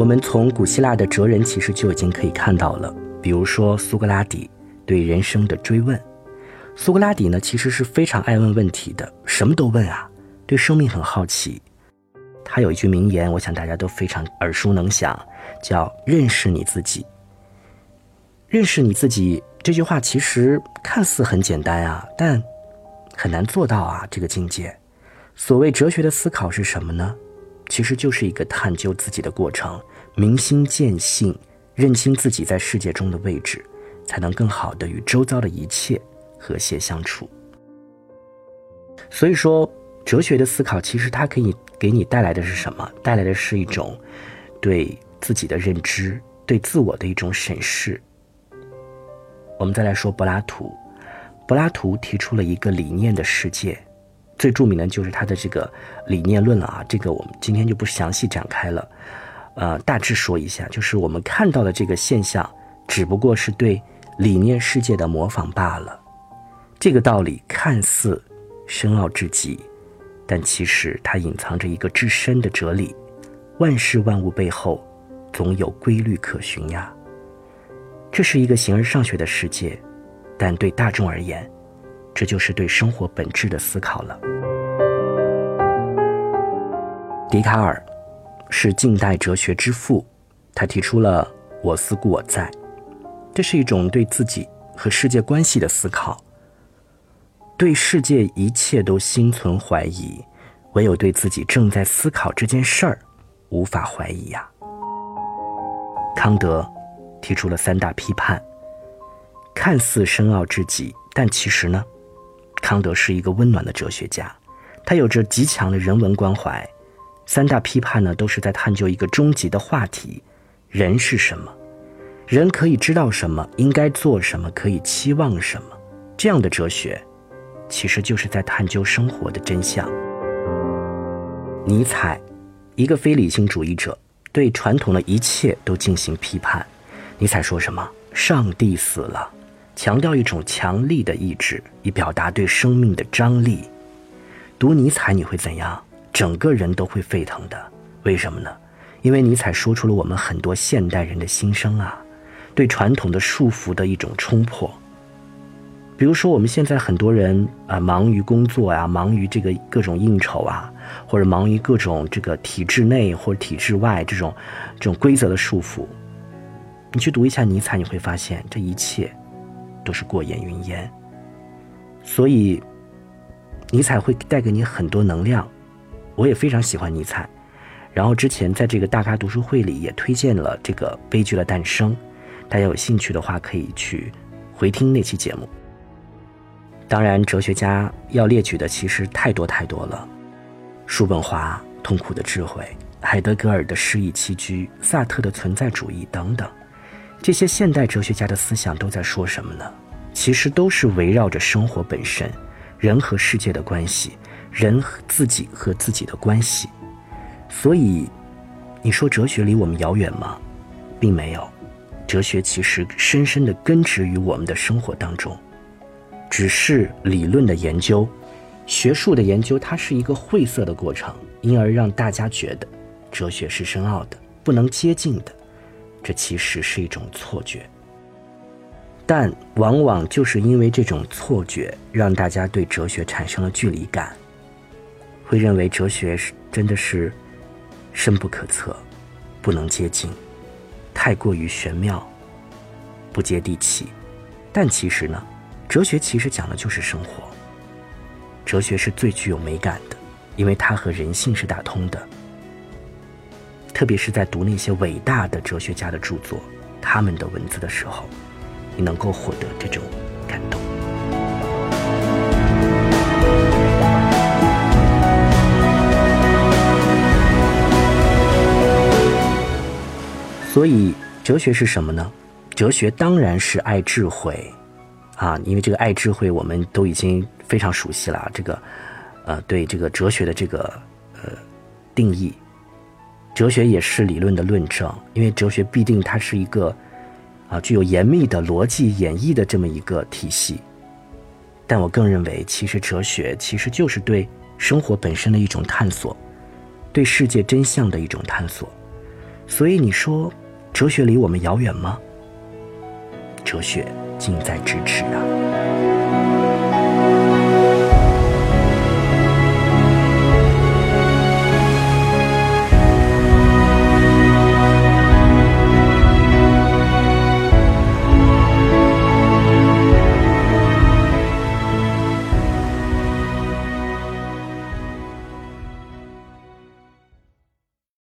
我们从古希腊的哲人其实就已经可以看到了，比如说苏格拉底对人生的追问。苏格拉底呢，其实是非常爱问问题的，什么都问啊，对生命很好奇。他有一句名言，我想大家都非常耳熟能详，叫“认识你自己”。认识你自己这句话其实看似很简单啊，但很难做到啊。这个境界，所谓哲学的思考是什么呢？其实就是一个探究自己的过程，明心见性，认清自己在世界中的位置，才能更好的与周遭的一切和谐相处。所以说，哲学的思考其实它可以给你带来的是什么？带来的是一种对自己的认知，对自我的一种审视。我们再来说柏拉图，柏拉图提出了一个理念的世界，最著名的就是他的这个理念论了啊。这个我们今天就不详细展开了，呃，大致说一下，就是我们看到的这个现象，只不过是对理念世界的模仿罢了。这个道理看似深奥至极，但其实它隐藏着一个至深的哲理：万事万物背后，总有规律可循呀。这是一个形而上学的世界，但对大众而言，这就是对生活本质的思考了。笛卡尔是近代哲学之父，他提出了“我思故我在”，这是一种对自己和世界关系的思考。对世界一切都心存怀疑，唯有对自己正在思考这件事儿无法怀疑呀。康德。提出了三大批判，看似深奥至极，但其实呢，康德是一个温暖的哲学家，他有着极强的人文关怀。三大批判呢，都是在探究一个终极的话题：人是什么？人可以知道什么？应该做什么？可以期望什么？这样的哲学，其实就是在探究生活的真相。尼采，一个非理性主义者，对传统的一切都进行批判。尼采说什么？上帝死了，强调一种强力的意志，以表达对生命的张力。读尼采你会怎样？整个人都会沸腾的。为什么呢？因为尼采说出了我们很多现代人的心声啊，对传统的束缚的一种冲破。比如说，我们现在很多人啊，忙于工作呀，忙于这个各种应酬啊，或者忙于各种这个体制内或者体制外这种这种规则的束缚。你去读一下尼采，你会发现这一切都是过眼云烟。所以，尼采会带给你很多能量。我也非常喜欢尼采。然后之前在这个大咖读书会里也推荐了这个《悲剧的诞生》，大家有兴趣的话可以去回听那期节目。当然，哲学家要列举的其实太多太多了：叔本华《痛苦的智慧》，海德格尔的《诗意栖居》，萨特的存在主义等等。这些现代哲学家的思想都在说什么呢？其实都是围绕着生活本身、人和世界的关系、人自己和自己的关系。所以，你说哲学离我们遥远吗？并没有，哲学其实深深的根植于我们的生活当中。只是理论的研究、学术的研究，它是一个晦涩的过程，因而让大家觉得哲学是深奥的、不能接近的。这其实是一种错觉，但往往就是因为这种错觉，让大家对哲学产生了距离感，会认为哲学是真的是深不可测，不能接近，太过于玄妙，不接地气。但其实呢，哲学其实讲的就是生活，哲学是最具有美感的，因为它和人性是打通的。特别是在读那些伟大的哲学家的著作，他们的文字的时候，你能够获得这种感动。所以，哲学是什么呢？哲学当然是爱智慧，啊，因为这个爱智慧我们都已经非常熟悉了。这个，呃，对这个哲学的这个呃定义。哲学也是理论的论证，因为哲学必定它是一个，啊，具有严密的逻辑演绎的这么一个体系。但我更认为，其实哲学其实就是对生活本身的一种探索，对世界真相的一种探索。所以你说，哲学离我们遥远吗？哲学近在咫尺啊！